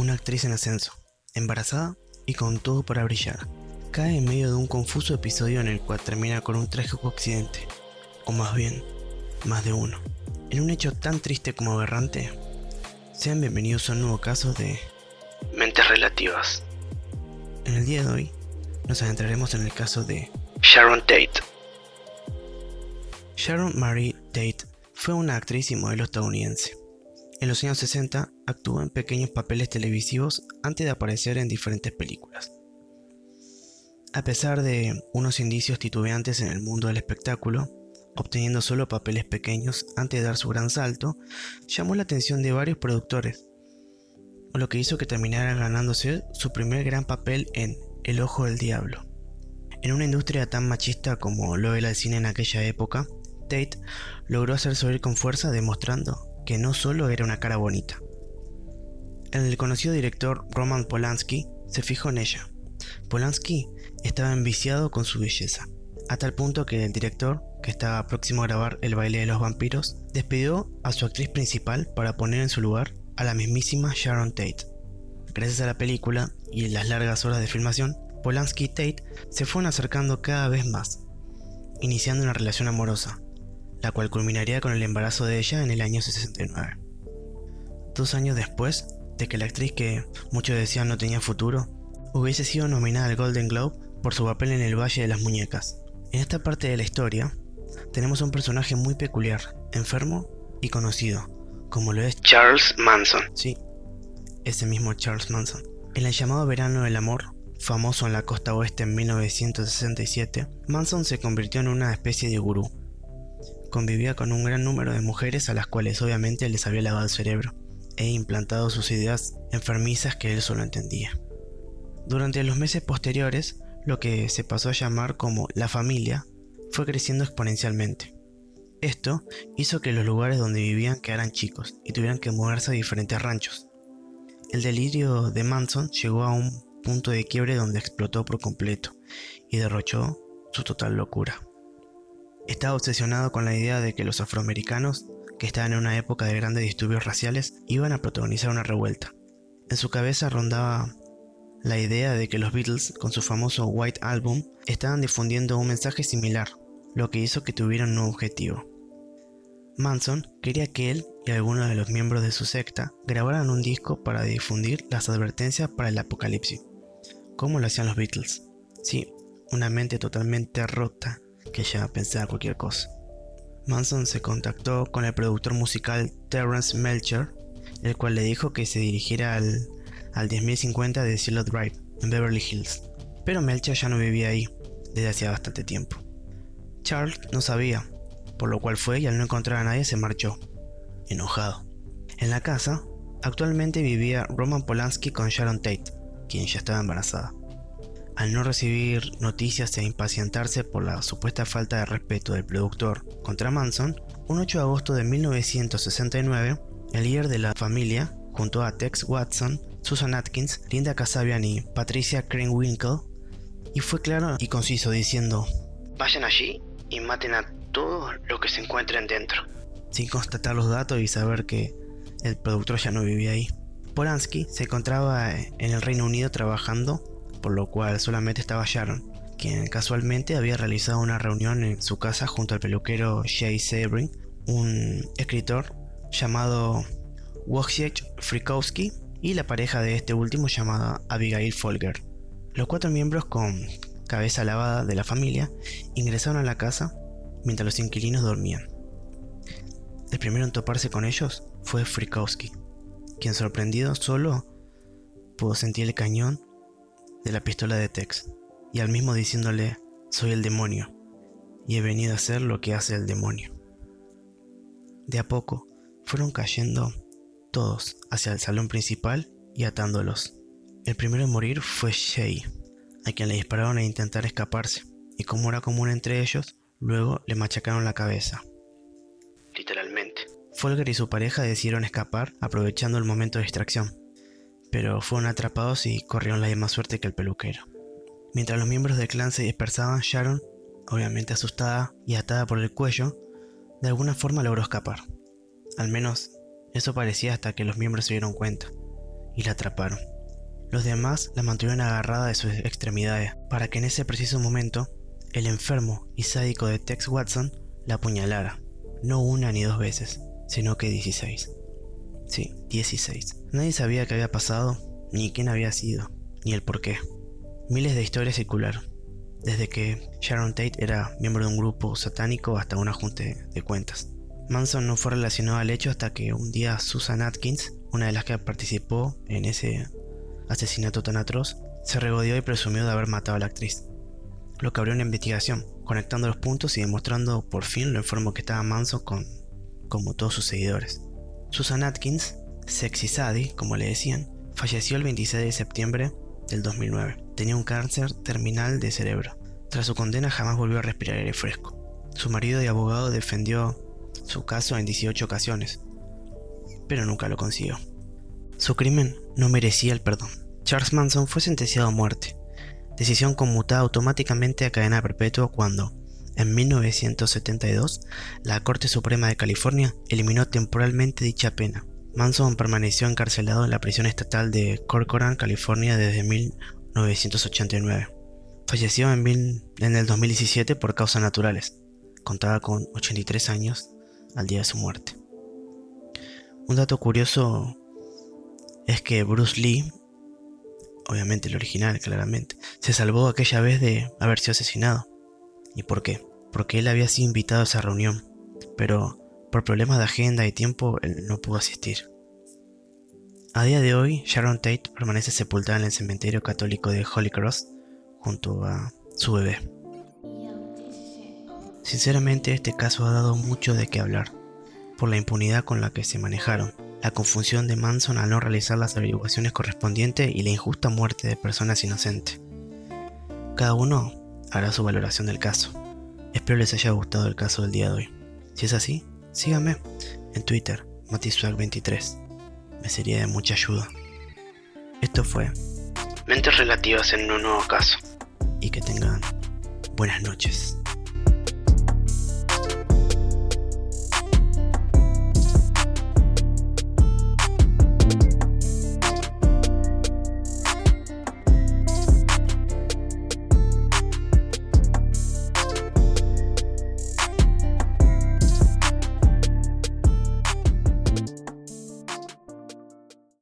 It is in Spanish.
una actriz en ascenso, embarazada y con todo para brillar. Cae en medio de un confuso episodio en el cual termina con un trágico accidente, o más bien, más de uno. En un hecho tan triste como aberrante, sean bienvenidos a un nuevo caso de Mentes Relativas. En el día de hoy, nos adentraremos en el caso de Sharon Tate. Sharon Marie Tate fue una actriz y modelo estadounidense. En los años 60 actuó en pequeños papeles televisivos antes de aparecer en diferentes películas. A pesar de unos indicios titubeantes en el mundo del espectáculo, obteniendo solo papeles pequeños antes de dar su gran salto, llamó la atención de varios productores, lo que hizo que terminara ganándose su primer gran papel en El Ojo del Diablo. En una industria tan machista como lo era el cine en aquella época, Tate logró hacerse oír con fuerza demostrando que no solo era una cara bonita. El conocido director Roman Polanski se fijó en ella. Polanski estaba enviciado con su belleza, a tal punto que el director, que estaba próximo a grabar El baile de los vampiros, despidió a su actriz principal para poner en su lugar a la mismísima Sharon Tate. Gracias a la película y las largas horas de filmación, Polanski y Tate se fueron acercando cada vez más, iniciando una relación amorosa, la cual culminaría con el embarazo de ella en el año 69. Dos años después de que la actriz que muchos decían no tenía futuro, hubiese sido nominada al Golden Globe por su papel en El Valle de las Muñecas. En esta parte de la historia, tenemos un personaje muy peculiar, enfermo y conocido, como lo es Charles Manson. Sí, ese mismo Charles Manson. En el llamado Verano del Amor, famoso en la costa oeste en 1967, Manson se convirtió en una especie de gurú, convivía con un gran número de mujeres a las cuales obviamente les había lavado el cerebro e implantado sus ideas enfermizas que él solo entendía. Durante los meses posteriores, lo que se pasó a llamar como la familia fue creciendo exponencialmente. Esto hizo que los lugares donde vivían quedaran chicos y tuvieran que moverse a diferentes ranchos. El delirio de Manson llegó a un punto de quiebre donde explotó por completo y derrochó su total locura. Estaba obsesionado con la idea de que los afroamericanos, que estaban en una época de grandes disturbios raciales, iban a protagonizar una revuelta. En su cabeza rondaba la idea de que los Beatles, con su famoso White Album, estaban difundiendo un mensaje similar, lo que hizo que tuvieran un nuevo objetivo. Manson quería que él y algunos de los miembros de su secta grabaran un disco para difundir las advertencias para el apocalipsis, como lo hacían los Beatles. Sí, una mente totalmente rota que ya pensaba cualquier cosa. Manson se contactó con el productor musical Terrence Melcher, el cual le dijo que se dirigiera al, al 10.050 de Cielo Drive, en Beverly Hills. Pero Melcher ya no vivía ahí, desde hacía bastante tiempo. Charles no sabía, por lo cual fue y al no encontrar a nadie se marchó, enojado. En la casa, actualmente vivía Roman Polanski con Sharon Tate, quien ya estaba embarazada. Al no recibir noticias e impacientarse por la supuesta falta de respeto del productor contra Manson, un 8 de agosto de 1969, el líder de la familia, junto a Tex Watson, Susan Atkins, Linda Kasabian y Patricia Krenwinkel, y fue claro y conciso diciendo: Vayan allí y maten a todos los que se encuentren dentro. Sin constatar los datos y saber que el productor ya no vivía ahí. Polanski se encontraba en el Reino Unido trabajando por lo cual solamente estaba Sharon, quien casualmente había realizado una reunión en su casa junto al peluquero Jay Sebring, un escritor llamado Wojciech Frykowski y la pareja de este último llamada Abigail Folger. Los cuatro miembros con cabeza lavada de la familia ingresaron a la casa mientras los inquilinos dormían. El primero en toparse con ellos fue Frykowski, quien sorprendido solo pudo sentir el cañón de la pistola de Tex, y al mismo diciéndole, soy el demonio, y he venido a hacer lo que hace el demonio. De a poco fueron cayendo todos hacia el salón principal y atándolos. El primero en morir fue Shay, a quien le dispararon a intentar escaparse, y como era común entre ellos, luego le machacaron la cabeza. Literalmente. Folger y su pareja decidieron escapar aprovechando el momento de distracción, pero fueron atrapados y corrieron la misma suerte que el peluquero. Mientras los miembros del clan se dispersaban, Sharon, obviamente asustada y atada por el cuello, de alguna forma logró escapar. Al menos eso parecía hasta que los miembros se dieron cuenta, y la atraparon. Los demás la mantuvieron agarrada de sus extremidades para que en ese preciso momento el enfermo y sádico de Tex Watson la apuñalara, no una ni dos veces, sino que 16. Sí, 16. Nadie sabía qué había pasado, ni quién había sido, ni el por qué. Miles de historias circularon, desde que Sharon Tate era miembro de un grupo satánico hasta un ajuste de cuentas. Manson no fue relacionado al hecho hasta que un día Susan Atkins, una de las que participó en ese asesinato tan atroz, se regodeó y presumió de haber matado a la actriz. Lo que abrió una investigación, conectando los puntos y demostrando por fin lo enfermo que estaba Manson con como todos sus seguidores. Susan Atkins, Sexy Sadie, como le decían, falleció el 26 de septiembre del 2009. Tenía un cáncer terminal de cerebro. Tras su condena jamás volvió a respirar aire fresco. Su marido y abogado defendió su caso en 18 ocasiones, pero nunca lo consiguió. Su crimen no merecía el perdón. Charles Manson fue sentenciado a muerte, decisión conmutada automáticamente a cadena perpetua cuando, en 1972, la Corte Suprema de California eliminó temporalmente dicha pena. Manson permaneció encarcelado en la prisión estatal de Corcoran, California, desde 1989. Falleció en, el 2017 por causas naturales. Contaba con 83 años al día de su muerte. Un dato curioso es que Bruce Lee, obviamente el original claramente, se salvó aquella vez de haber sido asesinado. ¿Y por qué? Porque él había sido invitado a esa reunión, pero por problemas de agenda y tiempo él no pudo asistir. A día de hoy, Sharon Tate permanece sepultada en el cementerio católico de Holy Cross junto a su bebé. Sinceramente este caso ha dado mucho de qué hablar, por la impunidad con la que se manejaron, la confusión de Manson al no realizar las averiguaciones correspondientes y la injusta muerte de personas inocentes. Cada uno hará su valoración del caso. Espero les haya gustado el caso del día de hoy. Si es así, síganme en Twitter, Matiswag23. Me sería de mucha ayuda. Esto fue Mentes Relativas en un nuevo caso. Y que tengan buenas noches.